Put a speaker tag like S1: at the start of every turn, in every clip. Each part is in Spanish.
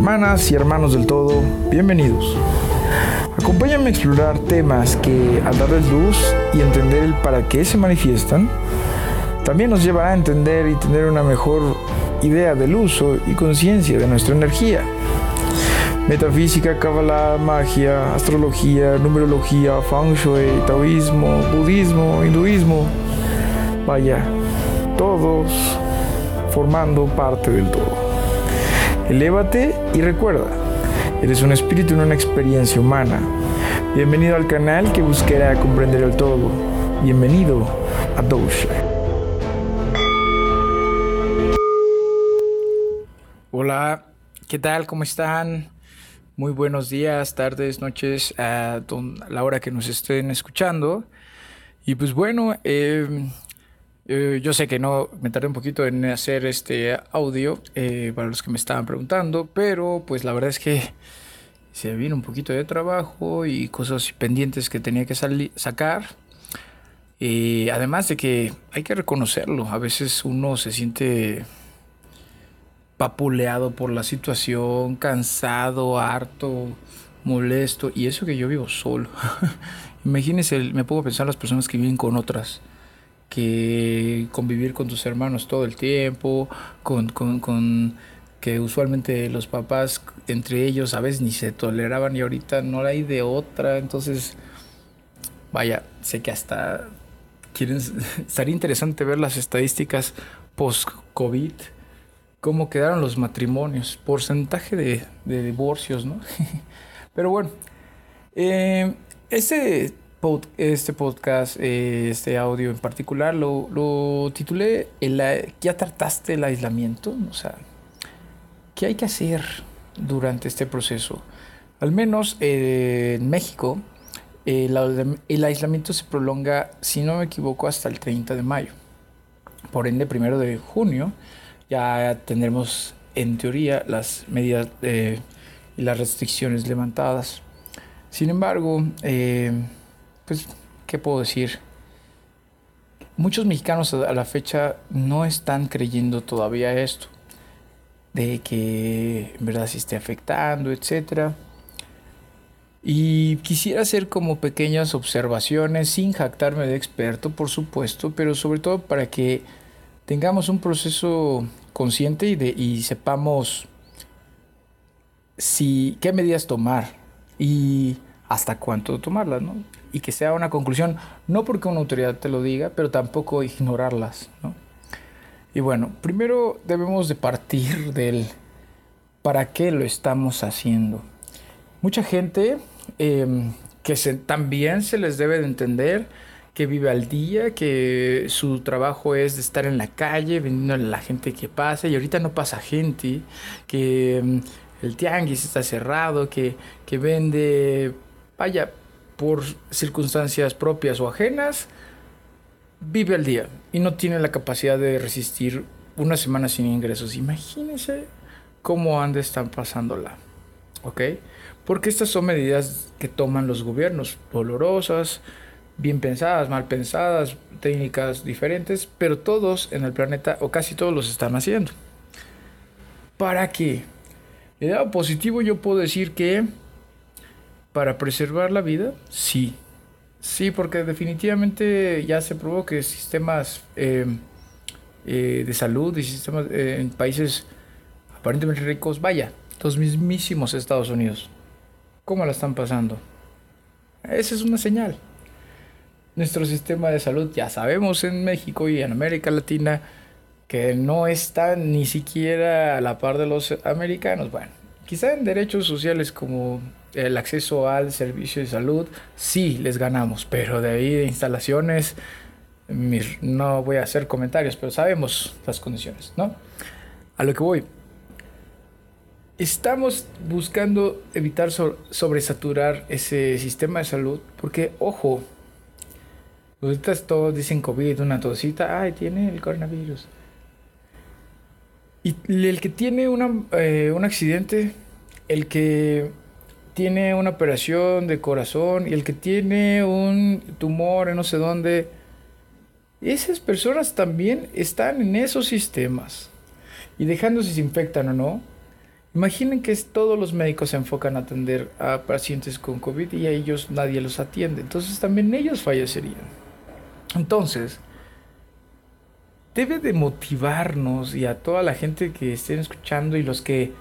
S1: Hermanas y hermanos del todo, bienvenidos. Acompáñame a explorar temas que, al darles luz y entender el para qué se manifiestan, también nos llevará a entender y tener una mejor idea del uso y conciencia de nuestra energía. Metafísica, Kabbalah, magia, astrología, numerología, feng shui, taoísmo, budismo, hinduismo. Vaya, todos formando parte del todo. Elévate y recuerda, eres un espíritu en una experiencia humana. Bienvenido al canal que buscará comprender el todo. Bienvenido a Dosha. Hola, ¿qué tal? ¿Cómo están? Muy buenos días, tardes, noches, a la hora que nos estén escuchando. Y pues bueno, eh, eh, yo sé que no me tardé un poquito en hacer este audio eh, para los que me estaban preguntando, pero pues la verdad es que se vino un poquito de trabajo y cosas pendientes que tenía que sacar. Y además de que hay que reconocerlo, a veces uno se siente papuleado por la situación, cansado, harto, molesto, y eso que yo vivo solo. Imagínense, me pongo a pensar las personas que viven con otras que convivir con tus hermanos todo el tiempo, con, con, que usualmente los papás entre ellos a veces ni se toleraban y ahorita no hay de otra, entonces vaya, sé que hasta quieren, estaría interesante ver las estadísticas post-COVID, cómo quedaron los matrimonios, porcentaje de, de divorcios, ¿no? Pero bueno, eh, ese este podcast, eh, este audio en particular, lo, titulé ¿Ya trataste el aislamiento? O sea, ¿qué hay que hacer durante este proceso? Al menos eh, en México, el, aislamiento se prolonga, si no me equivoco, hasta el 30 de mayo. Por ende, primero de junio ya tendremos en teoría las medidas y las restricciones levantadas. Sin embargo, eh, pues, ¿qué puedo decir? Muchos mexicanos a la fecha no están creyendo todavía esto, de que en verdad se esté afectando, etc. Y quisiera hacer como pequeñas observaciones, sin jactarme de experto, por supuesto, pero sobre todo para que tengamos un proceso consciente y, y sepamos si, qué medidas tomar y hasta cuánto tomarlas, ¿no? y que sea una conclusión, no porque una autoridad te lo diga, pero tampoco ignorarlas. ¿no? Y bueno, primero debemos de partir del para qué lo estamos haciendo. Mucha gente em, que también se les debe de entender que vive al día, que su trabajo es de estar en la calle vendiendo a la gente que pasa y ahorita no pasa gente, que em, el tianguis está cerrado, que, que vende, vaya, por circunstancias propias o ajenas, vive al día y no tiene la capacidad de resistir una semana sin ingresos. Imagínense cómo han de estar pasándola. ¿Ok? Porque estas son medidas que toman los gobiernos, dolorosas, bien pensadas, mal pensadas, técnicas diferentes, pero todos en el planeta, o casi todos los están haciendo. ¿Para qué? El lado positivo yo puedo decir que para preservar la vida, sí. Sí, porque definitivamente ya se probó que sistemas eh, eh, de salud y sistemas eh, en países aparentemente ricos, vaya, los mismísimos Estados Unidos, ¿cómo la están pasando? Esa es una señal. Nuestro sistema de salud, ya sabemos en México y en América Latina, que no está ni siquiera a la par de los americanos. Bueno, quizá en derechos sociales como el acceso al servicio de salud, sí les ganamos, pero de ahí de instalaciones, no voy a hacer comentarios, pero sabemos las condiciones, ¿no? A lo que voy. Estamos buscando evitar sobresaturar ese sistema de salud, porque, ojo, ahorita todos dicen COVID, una tosita, ay, tiene el coronavirus. Y el que tiene eh, un accidente, el que tiene una operación de corazón y el que tiene un tumor en no sé dónde, esas personas también están en esos sistemas. Y dejando si se infectan o no, Imaginen que todos los médicos se enfocan a atender a pacientes con COVID y a ellos nadie los atiende. Entonces también ellos fallecerían. Entonces, debe de motivarnos y a toda la gente que estén escuchando y los que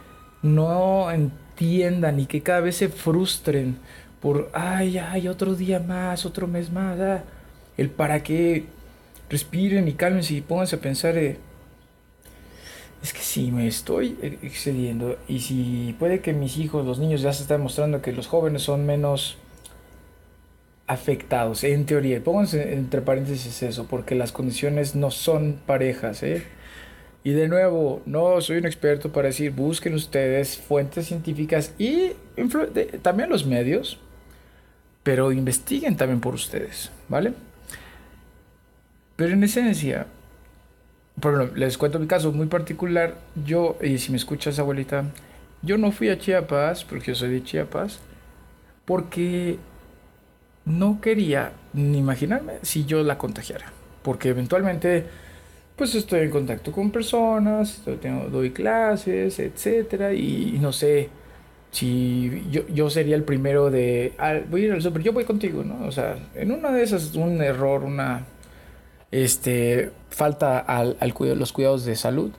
S1: no entiendan y que cada vez se frustren por, ay, ay, otro día más, otro mes más, ah, el para que respiren y cálmense y pónganse a pensar, eh, es que si me estoy excediendo y si puede que mis hijos, los niños ya se están mostrando que los jóvenes son menos afectados, en teoría, pónganse entre paréntesis eso, porque las condiciones no son parejas, ¿eh? Y de nuevo, no soy un experto para decir, busquen ustedes fuentes científicas y también los medios, pero investiguen también por ustedes, ¿vale? Pero en esencia, por ejemplo, les cuento mi caso muy particular. Yo, y si me escuchas, abuelita, yo no fui a Chiapas, porque yo soy de Chiapas, porque no quería ni imaginarme si yo la contagiara. Porque eventualmente, pues estoy en contacto con personas, doy clases, etcétera, y, no sé si yo, yo, sería el primero de, voy a ir al super, yo voy contigo, ¿no? O sea, en una de esas, un error, una este, falta al, al los cuidados de salud,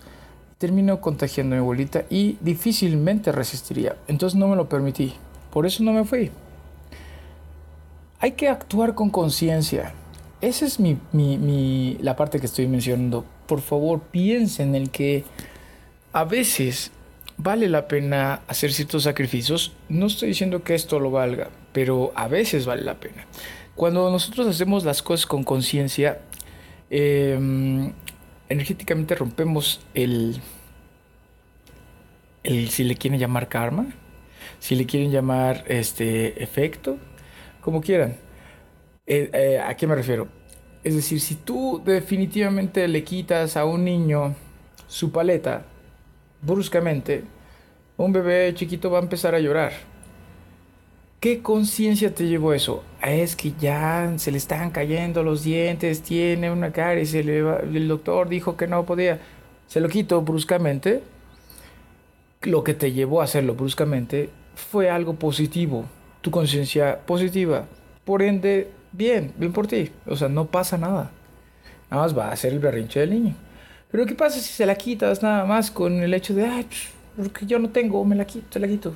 S1: terminó contagiando a mi abuelita y difícilmente resistiría. Entonces no me lo permití. Por eso no me fui. Hay que actuar con conciencia. Esa es mi, mi, mi, la parte que estoy mencionando. Por favor, piensen en que a veces vale la pena hacer ciertos sacrificios. No estoy diciendo que esto lo valga, pero a veces vale la pena. Cuando nosotros hacemos las cosas con conciencia, Em, energéticamente rompemos el, el, si le quieren llamar karma, si le quieren llamar este efecto, como quieran. Eh, eh, ¿A qué me refiero? Es decir, si tú definitivamente le quitas a un niño su paleta bruscamente, un bebé chiquito va a empezar a llorar ¿Qué conciencia te llevó eso? Es que ya se le están cayendo los dientes, tiene una caries, el doctor dijo que no podía. Se lo quito bruscamente. Lo que te llevó a hacerlo bruscamente fue algo positivo, tu conciencia positiva. Por ende, bien, bien por ti. O sea, no pasa nada. Nada más va a ser el berrinche del niño. Pero ¿qué pasa si se la quitas nada más con el hecho de, ay, porque yo no tengo, me la quito, se la quito?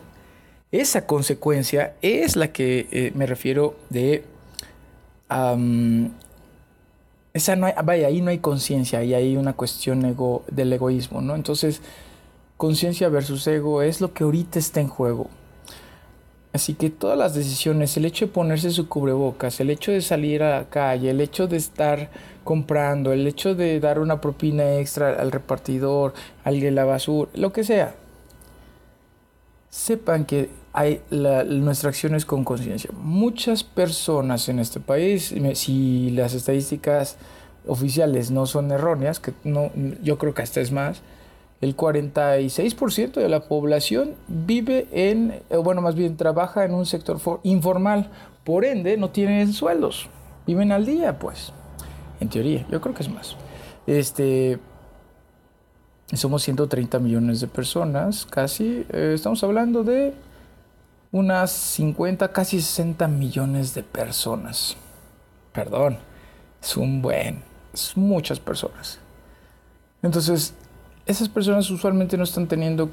S1: Esa consecuencia es la que eh, me refiero de... esa no hay, vaya, ahí no hay conciencia, y hay una cuestión ego, del egoísmo, ¿no? Entonces, conciencia versus ego es lo que ahorita está en juego. Así que todas las decisiones, el hecho de ponerse su cubrebocas, el hecho de salir a la calle, el hecho de estar comprando, el hecho de dar una propina extra al repartidor, al de la basura, lo que sea, sepan que hay nuestra acción es con conciencia. Muchas personas en este país, si las estadísticas oficiales no son erróneas, que no, yo creo que hasta es más, el 46% de la población vive en, bueno, más bien trabaja en un sector informal, por ende no tienen sueldos, viven al día, pues, en teoría, yo creo que es más. Este, somos 130 millones de personas, casi. Eh, estamos hablando de unas 50, casi 60 millones de personas. Perdón, es un buen, es muchas personas. Entonces, esas personas usualmente no están teniendo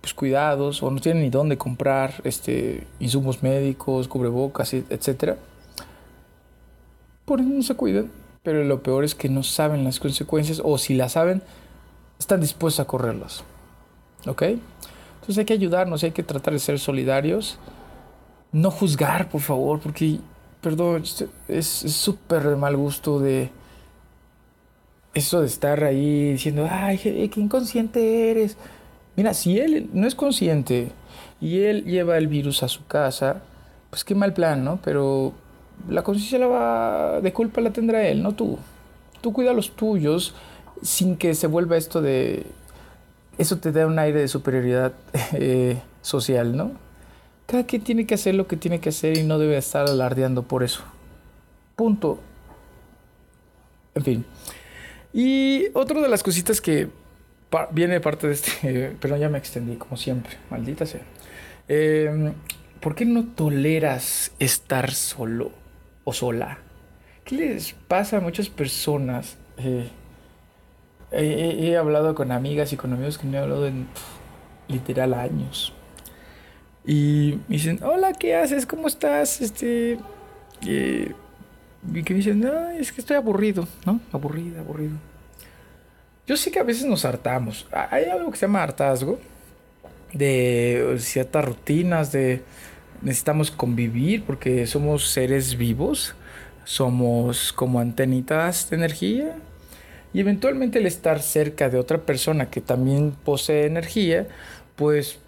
S1: pues, cuidados o no tienen ni dónde comprar este, insumos médicos, cubrebocas, etc. Por eso no se cuidan, pero lo peor es que no saben las consecuencias o si las saben, están dispuestos a correrlos. ¿Ok? Entonces hay que ayudarnos, hay que tratar de ser solidarios. No juzgar, por favor, porque, perdón, es súper mal gusto de eso de estar ahí diciendo, ay, qué inconsciente eres. Mira, si él no es consciente y él lleva el virus a su casa, pues qué mal plan, ¿no? Pero la conciencia la va, de culpa la tendrá él, no tú. Tú cuida a los tuyos sin que se vuelva esto de... Eso te da un aire de superioridad eh, social, ¿no? Cada quien tiene que hacer lo que tiene que hacer y no debe estar alardeando por eso. Punto. En fin. Y otra de las cositas que viene parte de este, pero ya me extendí como siempre, maldita sea. Em, ¿Por qué no toleras estar solo o sola? ¿Qué les pasa a muchas personas? Eh, he, hablado con amigas y con amigos que me han hablado en literal años. Y me dicen, hola, ¿qué haces? ¿Cómo estás? Este, y que dicen, no, es que estoy aburrido, ¿no? Aburrido, aburrido. Yo sé que a veces nos hartamos. Hay algo que se llama hartazgo de ciertas rutinas, de necesitamos convivir porque somos seres vivos, somos como antenitas de energía y eventualmente el estar cerca de otra persona que también posee energía, pues,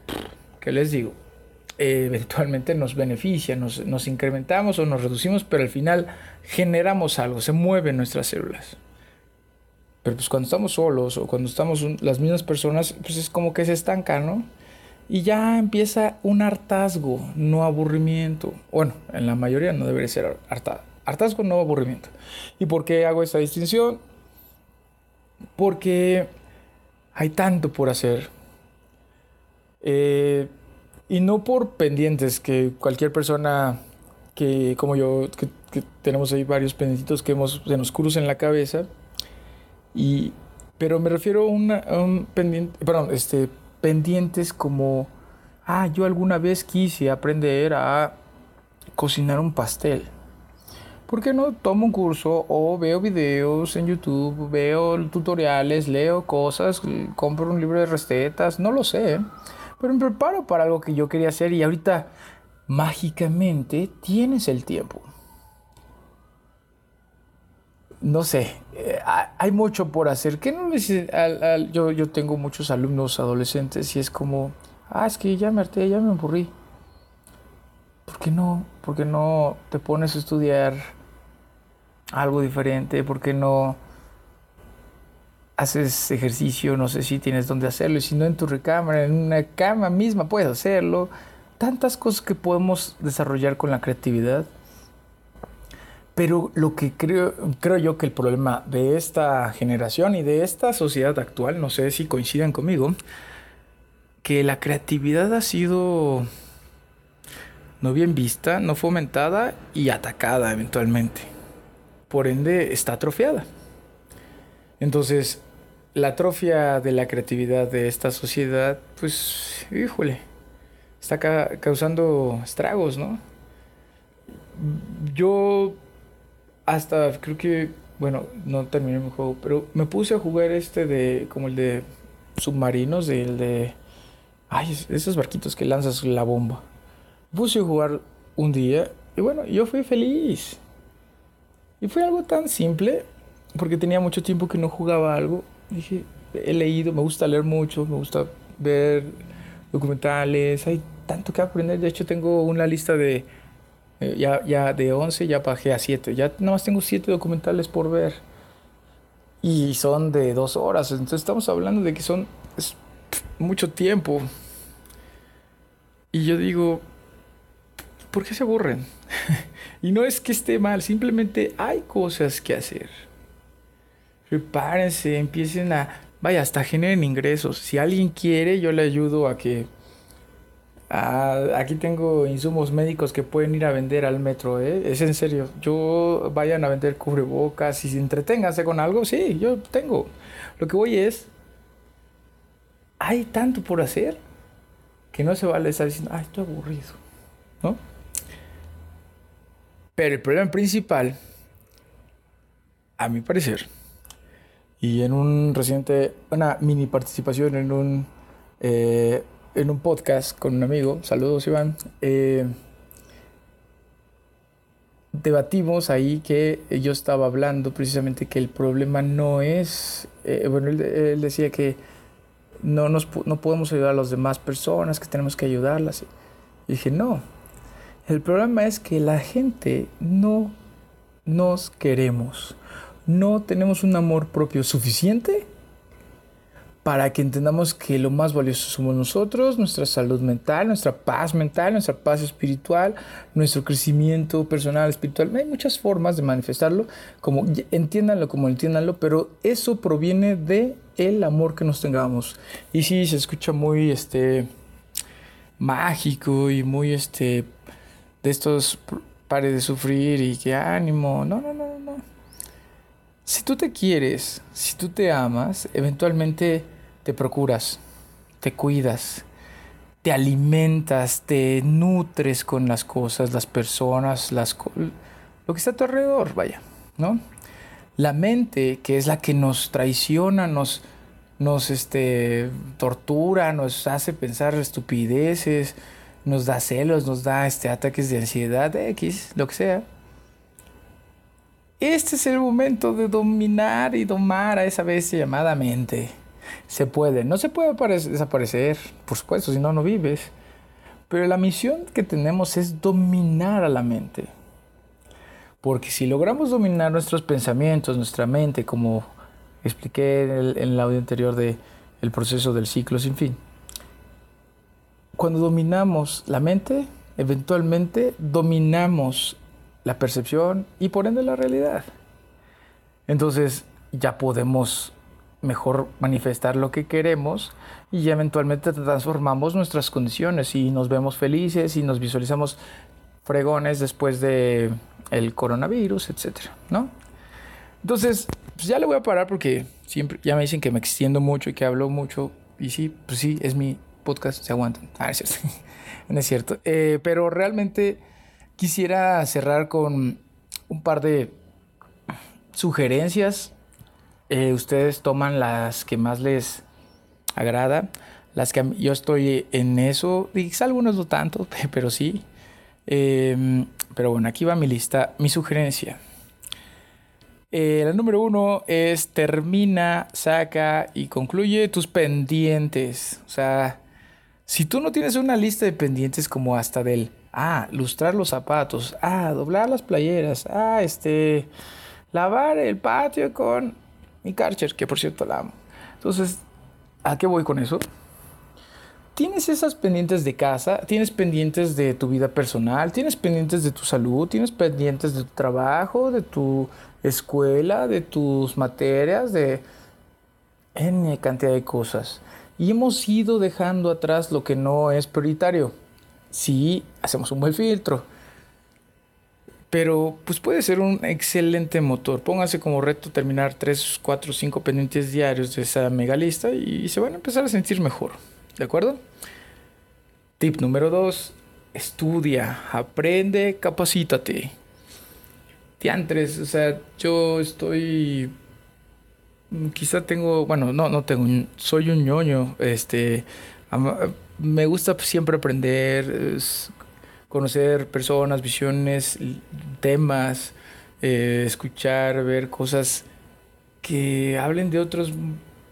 S1: ¿qué les digo? eventualmente nos beneficia, nos, nos, incrementamos o nos reducimos, pero al final generamos algo, se mueven nuestras células. Pero pues cuando estamos solos o cuando estamos las mismas personas, pues es como que se estanca, ¿no? Y ya empieza un hartazgo, no aburrimiento. Bueno, en la mayoría no debería ser hartazgo. Hartazgo, no aburrimiento. ¿Y por qué hago esta distinción? Porque hay tanto por hacer. Eh, y no por pendientes que cualquier persona que, como yo, que, tenemos ahí varios pendientitos que hemos, se nos cruzan en la cabeza. Y, pero me refiero a, un pendiente, perdón, este, pendientes como, ah, yo alguna vez quise aprender a cocinar un pastel. ¿Por qué no tomo un curso o veo videos en YouTube, veo tutoriales, leo cosas, compro un libro de recetas? No lo sé. Pero me preparo para algo que yo quería hacer y ahorita mágicamente tienes el tiempo. No sé, eh, hay mucho por hacer. ¿Qué no me yo, yo tengo muchos alumnos adolescentes y es como, ah, es que ya me harté, ya me aburrí. ¿Por qué no? ¿Por qué no te pones a estudiar algo diferente? ¿Por qué no haces ejercicio, no sé si tienes dónde hacerlo, y si no en tu recámara, en una cama misma puedes hacerlo. Tantas cosas que podemos desarrollar con la creatividad. Pero lo que creo, creo yo que el problema de esta generación y de esta sociedad actual, no sé si coinciden conmigo, que la creatividad ha sido no bien vista, no fomentada y atacada eventualmente. Por ende, está atrofiada. Entonces, la atrofia de la creatividad de esta sociedad, pues, híjole, está causando estragos, ¿no? Yo hasta creo que, bueno, no terminé mi juego, pero me puse a jugar este de, como el de submarinos, el de, ay, esos barquitos que lanzas la bomba. puse a jugar un día y bueno, yo fui feliz. Y fue algo tan simple, porque tenía mucho tiempo que no jugaba algo dije, he leído, me gusta leer mucho, me gusta ver documentales, hay tanto que aprender. De hecho, tengo una lista de, eh, ya, ya de 11, ya bajé a 7. Ya nada más tengo 7 documentales por ver. Y son de dos horas. Entonces estamos hablando de que son mucho tiempo. Y yo digo, ¿por qué se aburren? y no es que esté mal, simplemente hay cosas que hacer prepárense, empiecen a, vaya, hasta generen ingresos. Si alguien quiere, yo le ayudo a que... aquí tengo insumos médicos que pueden ir a vender al metro, ¿eh? Es en serio. Yo vayan a vender cubrebocas y se entreténganse con algo, sí, yo tengo. Lo que voy es, hay tanto por hacer que no se vale estar diciendo, ay, estoy aburrido, ¿no? Pero el problema principal, a mi parecer, y en un reciente, una mini participación en un, eh, en un podcast con un amigo, saludos Iván, eh, debatimos ahí que yo estaba hablando precisamente que el problema no es, eh, bueno, él, decía que no, nos, no podemos ayudar a las demás personas, que tenemos que ayudarlas. Y dije, no, el problema es que la gente no nos queremos. No tenemos un amor propio suficiente para que entendamos que lo más valioso somos nosotros, nuestra salud mental, nuestra paz mental, nuestra paz espiritual, nuestro crecimiento personal, espiritual. Hay muchas formas de manifestarlo, como entiéndanlo como entiéndanlo, pero eso proviene de el amor que nos tengamos. Y sí, se escucha muy este mágico y muy este de estos pare de sufrir y que ánimo. No, no, no, no. Si tú te quieres, si tú te amas, eventualmente te procuras, te cuidas, te alimentas, te nutres con las cosas, las personas, las lo que está a tu alrededor, vaya, ¿no? La mente, que es la que nos traiciona, nos, nos este, tortura, nos hace pensar estupideces, nos da celos, nos da este, ataques de ansiedad, X, lo que sea. Este es el momento de dominar y domar a esa bestia llamada mente. Se puede, no se puede desaparecer, por supuesto, si no, no vives. Pero la misión que tenemos es dominar a la mente. Porque si logramos dominar nuestros pensamientos, nuestra mente, como expliqué en el, audio anterior del el proceso del ciclo sin fin, cuando dominamos la mente, eventualmente dominamos la percepción y por ende la realidad. Entonces ya podemos mejor manifestar lo que queremos y eventualmente transformamos nuestras condiciones y nos vemos felices y nos visualizamos fregones después de el coronavirus, etcétera, ¿no? Entonces, pues ya le voy a parar porque siempre ya me dicen que me extiendo mucho y que hablo mucho y sí, pues sí, es mi podcast, se aguantan. Ah, es cierto. no es cierto. Eh, pero realmente quisiera cerrar con un par de sugerencias eh, ustedes toman las que más les agrada, las que yo estoy en eso, quizá algunos no tanto, pero sí. Em, pero bueno, aquí va mi lista, mi sugerencia. Eh, la número uno es termina, saca y concluye tus pendientes. O sea, si tú no tienes una lista de pendientes como hasta del, ah, lustrar los zapatos, ah, doblar las playeras, ah, este, lavar el patio con mi Karcher, que por cierto la amo. Entonces, ¿a qué voy con eso? Tienes esas pendientes de casa, tienes pendientes de tu vida personal, tienes pendientes de tu salud, tienes pendientes de tu trabajo, de tu escuela, de tus materias, de N cantidad de cosas. Y hemos ido dejando atrás lo que no es prioritario. Si hacemos un buen filtro pero pues puede ser un excelente motor. Póngase como reto terminar 3, 4, 5 pendientes diarios de esa mega lista y se van a empezar a sentir mejor. ¿De acuerdo? Tip número 2. Estudia, aprende, capacítate. Tiantres, o sea, yo estoy quizá tengo, bueno, no, no tengo, soy un ñoño, este, me gusta siempre aprender, conocer personas, visiones, temas, eh, escuchar, ver cosas que hablen de otros,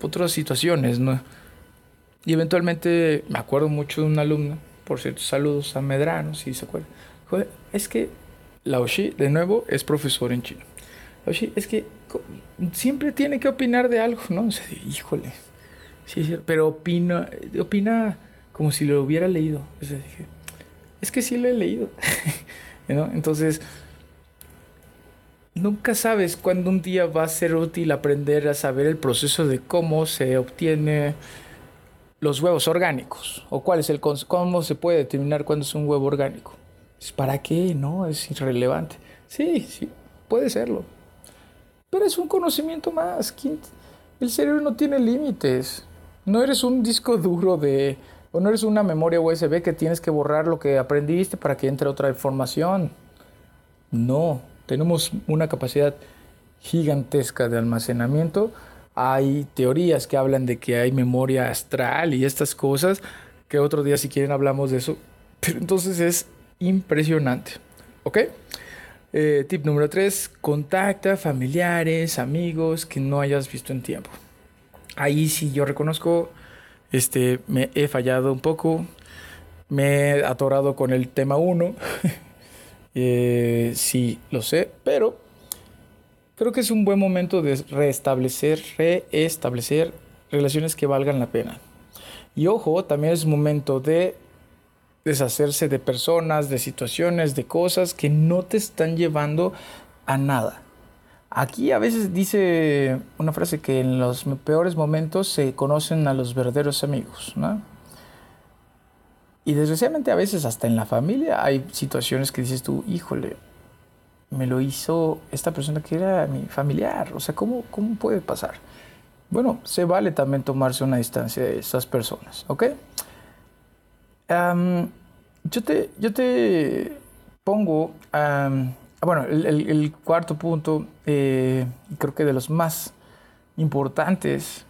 S1: otras situaciones, ¿no? Y eventualmente me acuerdo mucho de una alumna, por cierto, saludos a Medrano, si se acuerda. es que Laoshi, de nuevo, es profesor en chino. Laoshi, es que siempre tiene que opinar de algo, ¿no? O sea, híjole, sí, pero opina, opina como si lo hubiera leído. Es que sí lo he leído. Entonces, nunca sabes cuándo un día va a ser útil aprender a saber el proceso de cómo se obtiene los huevos orgánicos o cuál es el cómo se puede determinar cuándo es un huevo orgánico. ¿Para qué? No, es irrelevante. Sí, sí, puede serlo. Pero es un conocimiento más. El cerebro no tiene límites. No eres un disco duro de o no eres una memoria USB que tienes que borrar lo que aprendiste para que entre otra información. No, tenemos una capacidad gigantesca de almacenamiento. Hay teorías que hablan de que hay memoria astral y estas cosas, que otro día si quieren hablamos de eso. Pero entonces es impresionante. ¿Ok? Eh, tip número 3, contacta familiares, amigos que no hayas visto en tiempo. Ahí sí yo reconozco este, me he fallado un poco, me he atorado con el tema 1, eh, sí, lo sé, pero creo que es un buen momento de restablecer, reestablecer relaciones que valgan la pena. Y ojo, también es momento de deshacerse de personas, de situaciones, de cosas que no te están llevando a nada. Aquí a veces dice una frase que en los peores momentos se conocen a los verdaderos amigos, ¿no? Y desgraciadamente a veces hasta en la familia hay situaciones que dices tú, híjole, me lo hizo esta persona que era mi familiar, o sea, ¿cómo, cómo puede pasar? Bueno, se vale también tomarse una distancia de estas personas, ¿ok? yo, te, yo te pongo, bueno, el, cuarto punto, eh, creo que de los más importantes,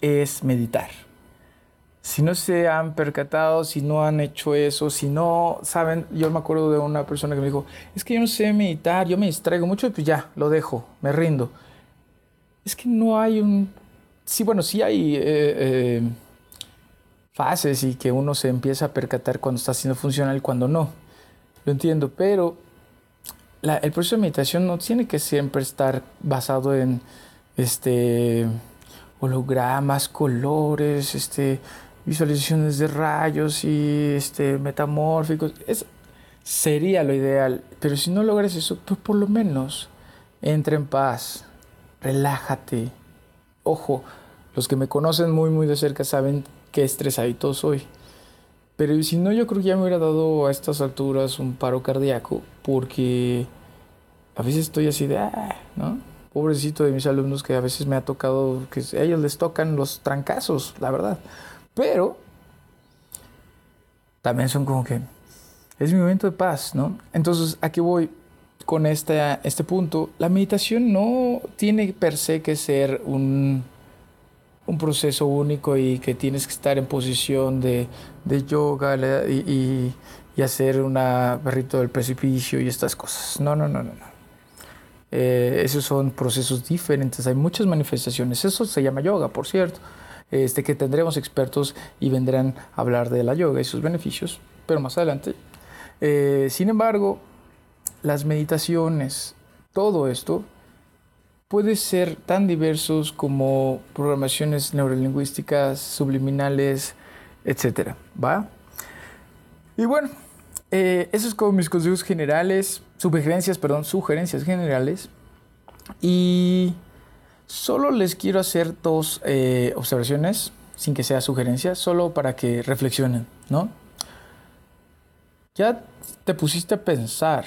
S1: es meditar. Si no se han percatado, si no han hecho eso, si no saben, yo me acuerdo de una persona que me dijo, es que yo no sé meditar, yo me distraigo mucho y pues ya, lo dejo, me rindo. Es que no hay un... Sí, bueno, sí hay... Eh, eh, fases y que uno se empieza a percatar cuando está haciendo funcional y cuando no. Lo entiendo, pero el proceso de meditación no tiene que siempre estar basado en este hologramas, colores, este visualizaciones de rayos y este metamórficos. Es, sería lo ideal, pero si no logras eso, pues por lo menos entra en paz, relájate. Ojo, los que me conocen muy muy de cerca saben qué estresadito soy. Pero si no, yo creo que ya me hubiera dado a estas alturas un paro cardíaco, porque a veces estoy así de, ah, ¿no? Pobrecito de mis alumnos que a veces me ha tocado, que a ellos les tocan los trancazos, la verdad. Pero también son como que, es mi momento de paz, ¿no? Entonces, aquí voy con este, este punto. La meditación no tiene per se que ser un un proceso único y que tienes que estar en posición de, de yoga y, y, hacer una perrito del precipicio y estas cosas. No, no, no, no. no. Eh, esos son procesos diferentes. Hay muchas manifestaciones. Eso se llama yoga, por cierto. Este, que tendremos expertos y vendrán a hablar de la yoga y sus beneficios, pero más adelante. Eh, sin embargo, las meditaciones, todo esto puede ser tan diversos como programaciones neurolingüísticas, subliminales, etc. ¿Va? Y bueno, eh, esos son como mis consejos generales, sugerencias, perdón, sugerencias generales. Y solo les quiero hacer dos eh, observaciones, sin que sea sugerencia, solo para que reflexionen, ¿no? Ya te pusiste a pensar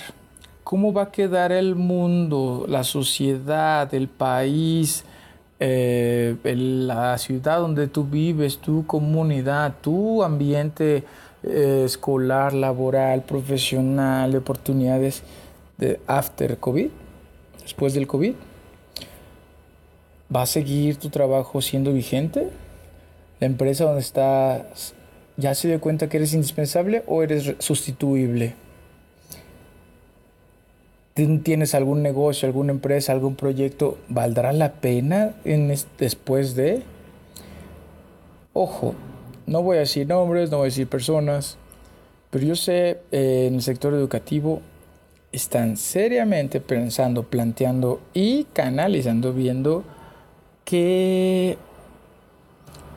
S1: cómo va a quedar el mundo, la sociedad, el país, eh, la ciudad donde tú vives, tu comunidad, tu ambiente eh, escolar, laboral, profesional, de oportunidades de after COVID, después del COVID. ¿Va a seguir tu trabajo siendo vigente? ¿La empresa donde estás ya se dio cuenta que eres indispensable o eres sustituible? Tienes algún negocio, alguna empresa, algún proyecto, ¿valdrá la pena en después de? Ojo, no voy a decir nombres, no voy a decir personas, pero yo sé eh, en el sector educativo están seriamente pensando, planteando y canalizando, viendo que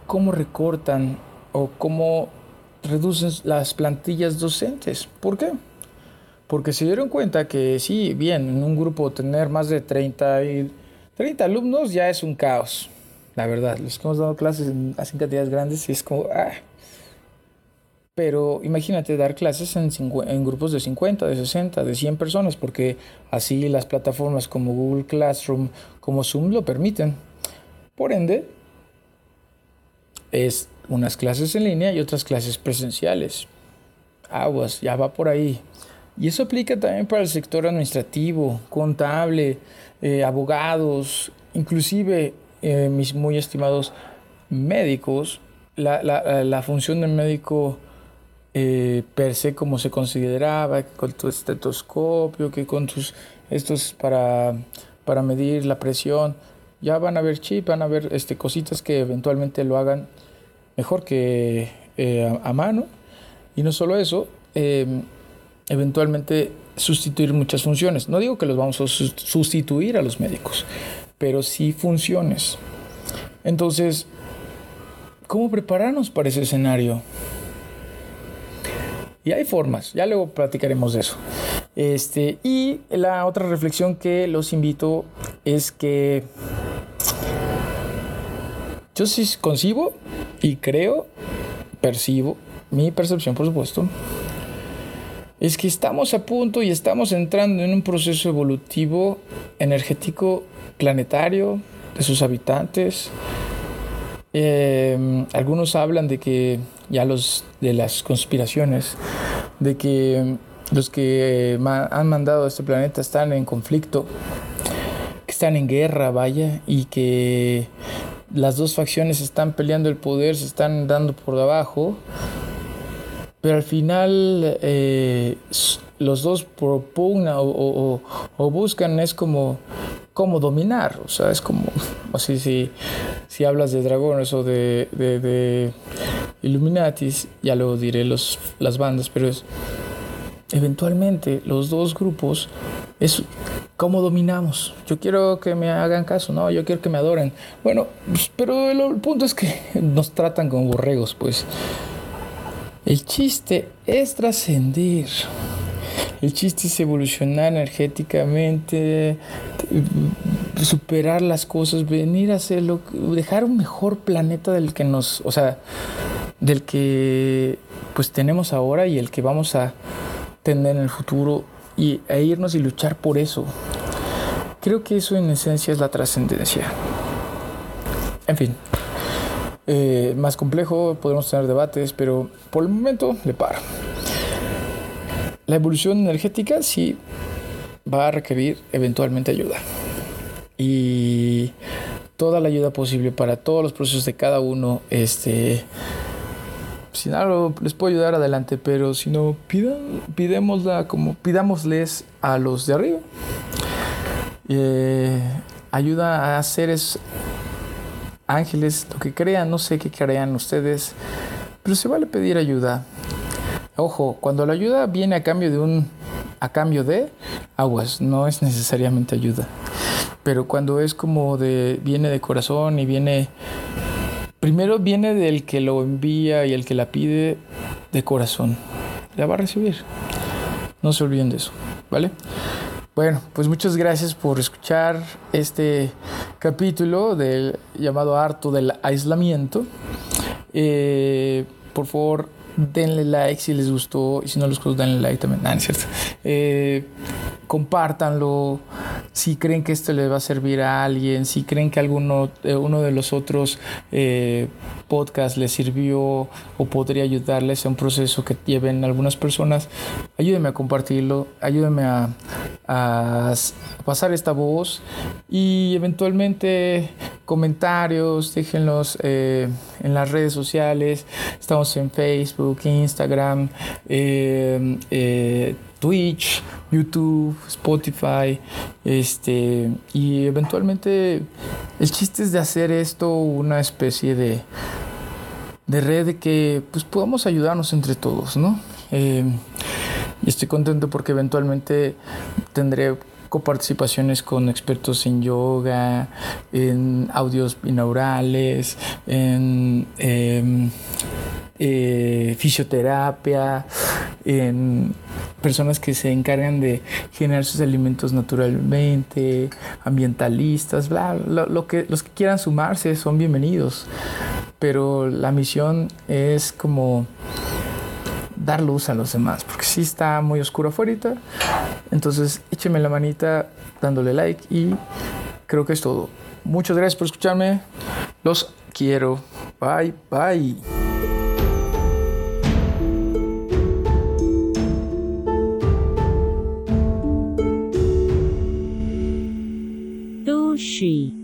S1: cómo recortan o cómo reducen las plantillas docentes. ¿Por qué? Porque se dieron cuenta que sí, bien, en un grupo tener más de 30, y 30 alumnos ya es un caos, la verdad. Los que hemos dado clases en, así cantidades grandes y es como, ah. Pero imagínate dar clases en, en grupos de 50, de 60, de 100 personas, porque así las plataformas como Google Classroom, como Zoom lo permiten. Por ende, es unas clases en línea y otras clases presenciales. Aguas, ya va por ahí. Y eso aplica también para el sector administrativo, contable, eh, abogados, inclusive eh, mis muy estimados médicos. La, la, la función del médico eh, per se como se consideraba, con tu estetoscopio, que con tus estos para, para medir la presión, ya van a haber chip, van a haber este, cositas que eventualmente lo hagan mejor que a, a, mano. Y no solo eso, eventualmente sustituir muchas funciones. No digo que los vamos a sustituir a los médicos, pero sí funciones. Entonces, cómo prepararnos para ese escenario. Y hay formas, ya luego platicaremos de eso. Este, y la otra reflexión que los invito es que yo sí concibo y creo, percibo, mi percepción por supuesto, es que estamos a punto y estamos entrando en un proceso evolutivo energético planetario de sus habitantes. Em, algunos hablan de que ya los de las conspiraciones, de que los que han mandado a este planeta están en conflicto, que están en guerra, vaya, y que las dos facciones están peleando el poder, se están dando por debajo, pero al final eh, los dos propugnan o, buscan es como cómo dominar, o sea, es como, así si, si hablas de dragones o de, de, de Illuminatis, ya lo diré los, las bandas, pero es eventualmente los dos grupos es cómo dominamos. Yo quiero que me hagan caso, no, yo quiero que me adoren. Bueno, pues, pero el, punto es que nos tratan como borregos, pues. El chiste es trascender. El chiste es evolucionar energéticamente, superar las cosas, venir a hacerlo, dejar un mejor planeta del que nos, o sea, del que pues tenemos ahora y el que vamos a tener en el futuro y e irnos y luchar por eso. Creo que eso en esencia es la trascendencia. En fin, eh, más complejo, podemos tener debates, pero por el momento le paro. La evolución energética sí va a requerir eventualmente ayuda. Y toda la ayuda posible para todos los procesos de cada uno, este, si algo les puedo ayudar adelante, pero si no, pidan, pidémosla como pidámosles a los de arriba. Eh, ayuda a seres ángeles, lo que crean, no sé qué crean ustedes, pero se vale pedir ayuda. Ojo, cuando la ayuda viene a cambio de un a cambio de aguas, no es necesariamente ayuda. Pero cuando es como de viene de corazón y viene Primero viene del que lo envía y el que la pide de corazón. La va a recibir. No se olviden de eso, ¿vale? Bueno, pues muchas gracias por escuchar este capítulo del llamado harto del aislamiento. Eh, por favor, denle like si les gustó y si no les gustó, denle like también. Ah, es cierto. Eh, compártanlo, si creen que esto le va a servir a alguien, si creen que alguno eh, uno de los otros eh, podcasts les sirvió o podría ayudarles a un proceso que lleven algunas personas, ayúdenme a compartirlo, ayúdenme a, pasar esta voz y eventualmente comentarios, déjenlos eh, en las redes sociales, estamos en Facebook, Instagram, Twitch, YouTube, Spotify, este, y eventualmente el chiste es de hacer esto una especie de, de red que pues podamos ayudarnos entre todos, ¿no? Eh, y estoy contento porque eventualmente tendré coparticipaciones con expertos en yoga, en audios binaurales, en em, eh, fisioterapia, en personas que se encargan de generar sus alimentos naturalmente, ambientalistas, bla, lo, que, los que quieran sumarse son bienvenidos. Pero la misión es como dar luz a los demás, porque si está muy oscuro afuera. Entonces, écheme la manita dándole like y creo que es todo. Muchas gracias por escucharme. Los quiero. Bye, bye.
S2: G.